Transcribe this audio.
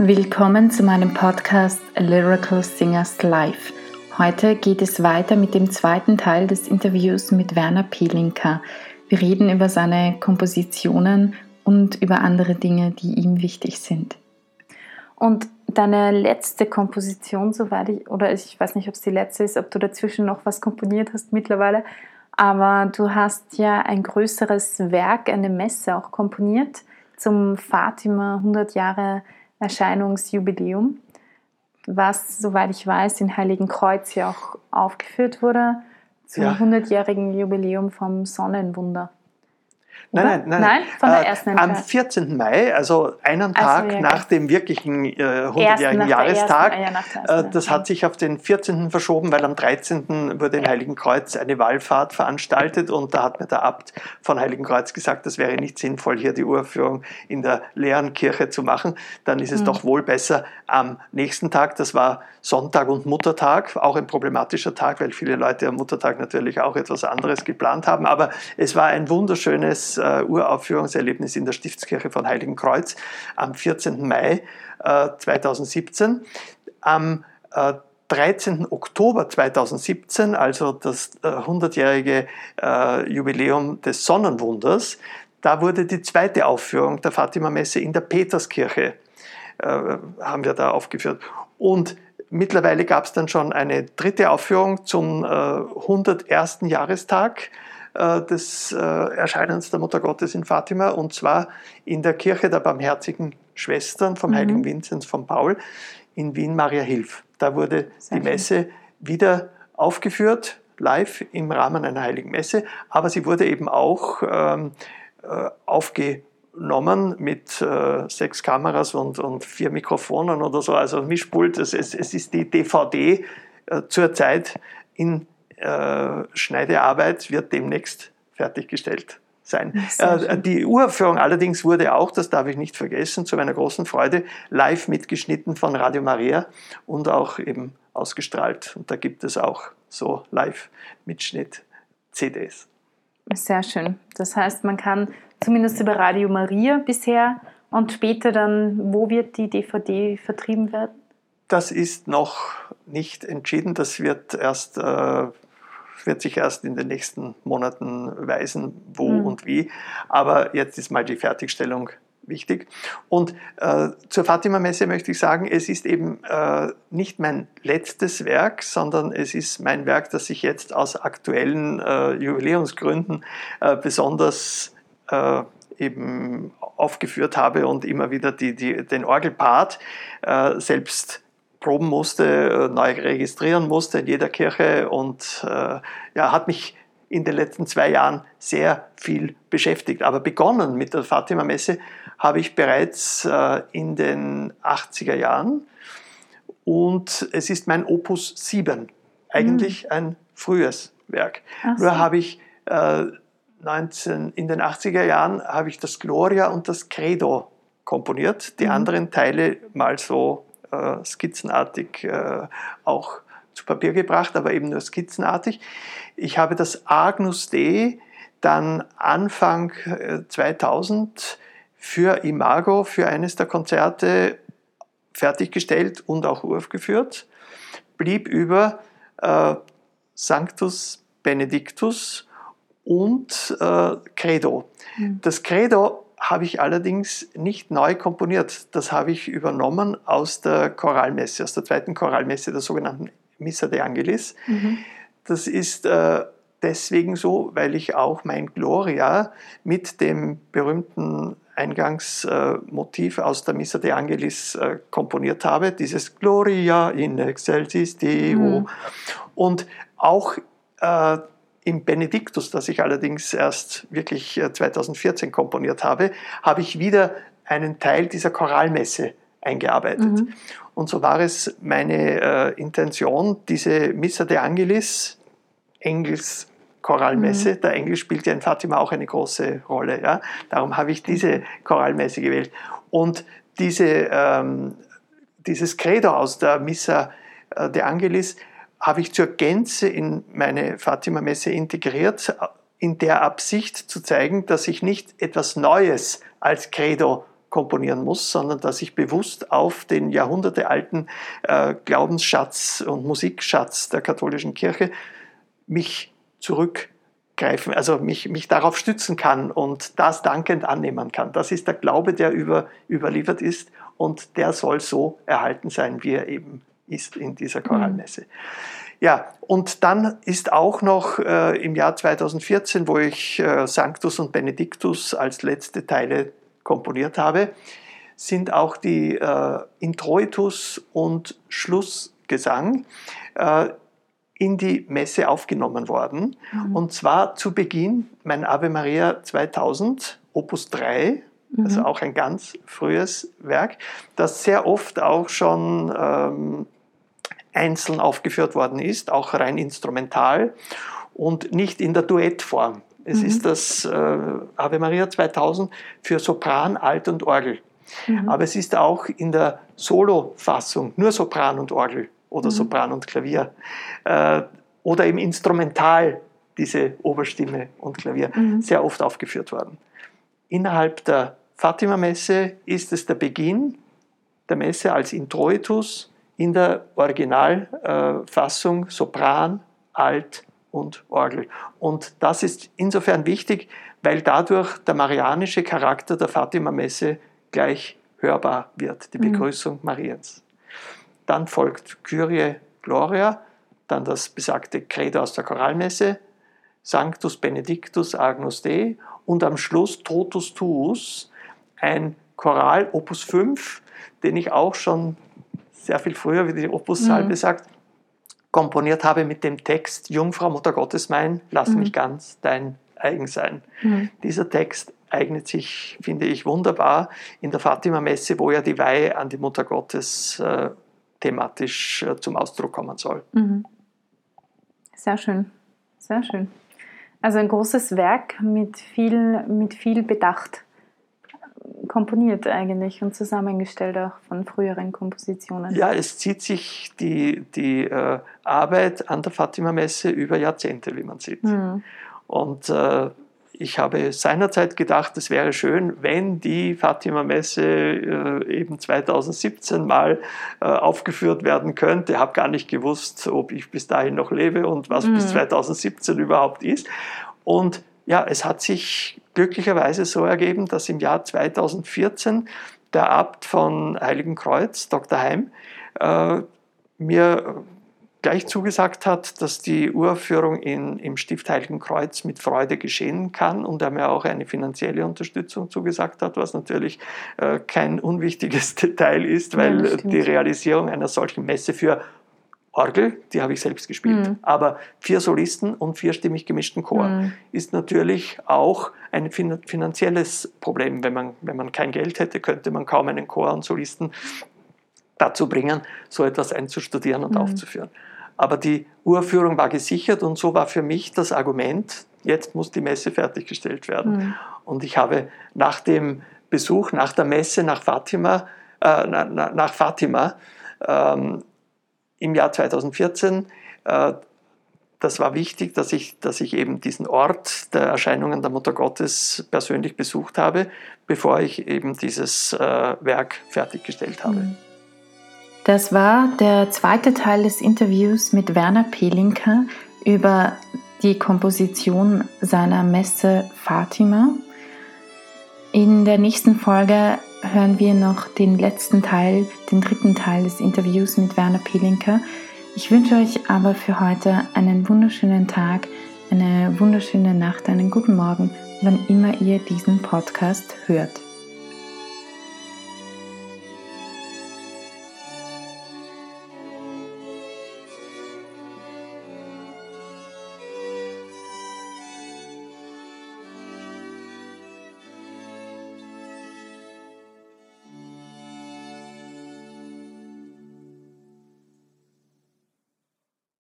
Willkommen zu meinem Podcast Lyrical Singers Live. Heute geht es weiter mit dem zweiten Teil des Interviews mit Werner Pelinka. Wir reden über seine Kompositionen und über andere Dinge, die ihm wichtig sind. Und deine letzte Komposition, soweit ich, oder ich weiß nicht, ob es die letzte ist, ob du dazwischen noch was komponiert hast mittlerweile, aber du hast ja ein größeres Werk, eine Messe auch komponiert zum Fatima 100 Jahre Erscheinungsjubiläum, was, soweit ich weiß, in Heiligenkreuz ja auch aufgeführt wurde zum ja. 100-jährigen Jubiläum vom Sonnenwunder. Nein, nein, nein, nein. von der äh, ersten äh, Am 14. Mai, also einen Tag also, ja, nach dem wirklichen äh, 100-jährigen Jahrestag. Ersten, äh, das hat sich auf den 14. verschoben, weil am 13. wurde in Heiligenkreuz eine Wallfahrt veranstaltet und da hat mir der Abt von Heiligenkreuz gesagt, das wäre nicht sinnvoll, hier die Uraufführung in der leeren Kirche zu machen. Dann ist es mhm. doch wohl besser am nächsten Tag, das war Sonntag und Muttertag, auch ein problematischer Tag, weil viele Leute am Muttertag natürlich auch etwas anderes geplant haben. Aber es war ein wunderschönes äh, Uraufführungserlebnis in der Stiftskirche von Heiligenkreuz am 14. Mai äh, 2017. Am äh, 13. Oktober 2017, also das 100-jährige äh, äh, Jubiläum des Sonnenwunders, da wurde die zweite Aufführung der Fatima-Messe in der Peterskirche, äh, haben wir da aufgeführt. Und mittlerweile gab es dann schon eine dritte Aufführung zum äh, 101. Jahrestag des äh, Erscheinens der Mutter Gottes in Fatima und zwar in der Kirche der Barmherzigen Schwestern vom mhm. heiligen Vinzenz von Paul in Wien Maria Hilf. Da wurde Sehr die Messe schön. wieder aufgeführt, live im Rahmen einer heiligen Messe, aber sie wurde eben auch ähm, äh, aufgeführt genommen mit äh, sechs Kameras und, und vier Mikrofonen oder so, also Mischpult. Es, es, es ist die DVD äh, zurzeit in äh, Schneidearbeit, wird demnächst fertiggestellt sein. Äh, die Uraufführung allerdings wurde auch, das darf ich nicht vergessen, zu meiner großen Freude live mitgeschnitten von Radio Maria und auch eben ausgestrahlt. Und da gibt es auch so Live-Mitschnitt-CDs. Sehr schön. Das heißt, man kann zumindest über Radio Maria bisher und später dann, wo wird die DVD vertrieben werden? Das ist noch nicht entschieden. Das wird erst äh, wird sich erst in den nächsten Monaten weisen, wo mhm. und wie. Aber jetzt ist mal die Fertigstellung wichtig. Und äh, zur Fatima-Messe möchte ich sagen, es ist eben äh, nicht mein letztes Werk, sondern es ist mein Werk, das ich jetzt aus aktuellen äh, Jubiläumsgründen äh, besonders äh, eben aufgeführt habe und immer wieder die, die, den Orgelpart äh, selbst proben musste, neu registrieren musste in jeder Kirche und ja, hat mich in den letzten zwei Jahren sehr viel beschäftigt. Aber begonnen mit der Fatima-Messe habe ich bereits äh, in den 80er Jahren und es ist mein Opus 7, eigentlich mhm. ein frühes Werk. So. Nur habe ich äh, 19, in den 80er Jahren habe ich das Gloria und das Credo komponiert, die mhm. anderen Teile mal so äh, skizzenartig äh, auch zu Papier gebracht, aber eben nur skizzenartig. Ich habe das Agnus Dei dann Anfang 2000 äh, für Imago, für eines der Konzerte fertiggestellt und auch aufgeführt, blieb über äh, Sanctus Benedictus und äh, Credo. Mhm. Das Credo habe ich allerdings nicht neu komponiert. Das habe ich übernommen aus der Choralmesse, aus der zweiten Choralmesse, der sogenannten Missa de Angelis. Mhm. Das ist äh, deswegen so, weil ich auch mein Gloria mit dem berühmten Eingangsmotiv aus der Missa de Angelis äh, komponiert habe, dieses Gloria in excelsis Deo. Mhm. Und auch im Benediktus, das ich allerdings erst wirklich 2014 äh, komponiert habe, habe ich wieder einen Teil dieser Choralmesse eingearbeitet. Mhm. Und so war es meine äh, Intention, diese Missa de Angelis, Engels Choralmesse. Mhm. Der Engel spielt ja in Fatima auch eine große Rolle. Ja? Darum habe ich diese Choralmesse gewählt. Und diese, ähm, dieses Credo aus der Missa äh, de Angelis habe ich zur Gänze in meine Fatima-Messe integriert, in der Absicht zu zeigen, dass ich nicht etwas Neues als Credo komponieren muss, sondern dass ich bewusst auf den jahrhundertealten äh, Glaubensschatz und Musikschatz der katholischen Kirche mich zurückgreifen, also mich, mich darauf stützen kann und das dankend annehmen kann. Das ist der Glaube, der über, überliefert ist und der soll so erhalten sein, wie er eben ist in dieser Choralmesse. Mhm. Ja, und dann ist auch noch äh, im Jahr 2014, wo ich äh, Sanctus und Benedictus als letzte Teile komponiert habe, sind auch die äh, Introitus und Schlussgesang äh, in die Messe aufgenommen worden. Mhm. Und zwar zu Beginn mein Ave Maria 2000, Opus 3, mhm. also auch ein ganz frühes Werk, das sehr oft auch schon ähm, einzeln aufgeführt worden ist, auch rein instrumental und nicht in der Duettform. Es mhm. ist das äh, Ave Maria 2000 für Sopran, Alt und Orgel. Mhm. Aber es ist auch in der Solo-Fassung nur Sopran und Orgel oder mhm. Sopran und Klavier. Äh, oder im Instrumental diese Oberstimme und Klavier mhm. sehr oft aufgeführt worden. Innerhalb der Fatima-Messe ist es der Beginn der Messe als Introitus in der Originalfassung äh, Sopran, Alt und Orgel. Und das ist insofern wichtig, weil dadurch der marianische Charakter der Fatima-Messe gleich hörbar wird, die mhm. Begrüßung mhm. Mariens. Dann folgt Kyrie Gloria, dann das besagte Credo aus der Choralmesse, Sanctus Benedictus Agnus Dei und am Schluss Totus Tuus, ein Choral Opus 5, den ich auch schon sehr viel früher, wie die Opus-Salbe mhm. sagt, komponiert habe mit dem Text Jungfrau Mutter Gottes mein, lass mhm. mich ganz dein eigen sein. Mhm. Dieser Text eignet sich, finde ich, wunderbar in der Fatima-Messe, wo ja die Weihe an die Mutter Gottes äh, thematisch äh, zum Ausdruck kommen soll. Mhm. Sehr schön, sehr schön. Also ein großes Werk mit viel, mit viel Bedacht komponiert eigentlich und zusammengestellt auch von früheren Kompositionen. Ja, es zieht sich die, die äh, Arbeit an der Fatima-Messe über Jahrzehnte, wie man sieht. Mhm. Und äh, ich habe seinerzeit gedacht, es wäre schön, wenn die Fatima-Messe äh, eben 2017 mal äh, aufgeführt werden könnte. Ich habe gar nicht gewusst, ob ich bis dahin noch lebe und was mhm. bis 2017 überhaupt ist. Und ja, es hat sich glücklicherweise so ergeben, dass im Jahr 2014 der Abt von Heiligenkreuz, Dr. Heim, äh, mir gleich zugesagt hat, dass die Uraufführung in, im Stift Heiligenkreuz mit Freude geschehen kann und er mir auch eine finanzielle Unterstützung zugesagt hat, was natürlich äh, kein unwichtiges Detail ist, weil ja, die Realisierung einer solchen Messe für Orgel, die habe ich selbst gespielt. Mhm. Aber vier Solisten und vierstimmig gemischten Chor mhm. ist natürlich auch ein finanzielles Problem. Wenn man, wenn man kein Geld hätte, könnte man kaum einen Chor und Solisten dazu bringen, so etwas einzustudieren und mhm. aufzuführen. Aber die Uraufführung war gesichert und so war für mich das Argument, jetzt muss die Messe fertiggestellt werden. Mhm. Und ich habe nach dem Besuch, nach der Messe nach Fatima, äh, nach, nach Fatima ähm, im Jahr 2014. Äh, das war wichtig, dass ich, dass ich eben diesen Ort der Erscheinungen der Mutter Gottes persönlich besucht habe, bevor ich eben dieses äh, Werk fertiggestellt habe. Mhm. Das war der zweite Teil des Interviews mit Werner Pelinka über die Komposition seiner Messe Fatima. In der nächsten Folge hören wir noch den letzten Teil, den dritten Teil des Interviews mit Werner Pelinka. Ich wünsche euch aber für heute einen wunderschönen Tag, eine wunderschöne Nacht, einen guten Morgen, wann immer ihr diesen Podcast hört.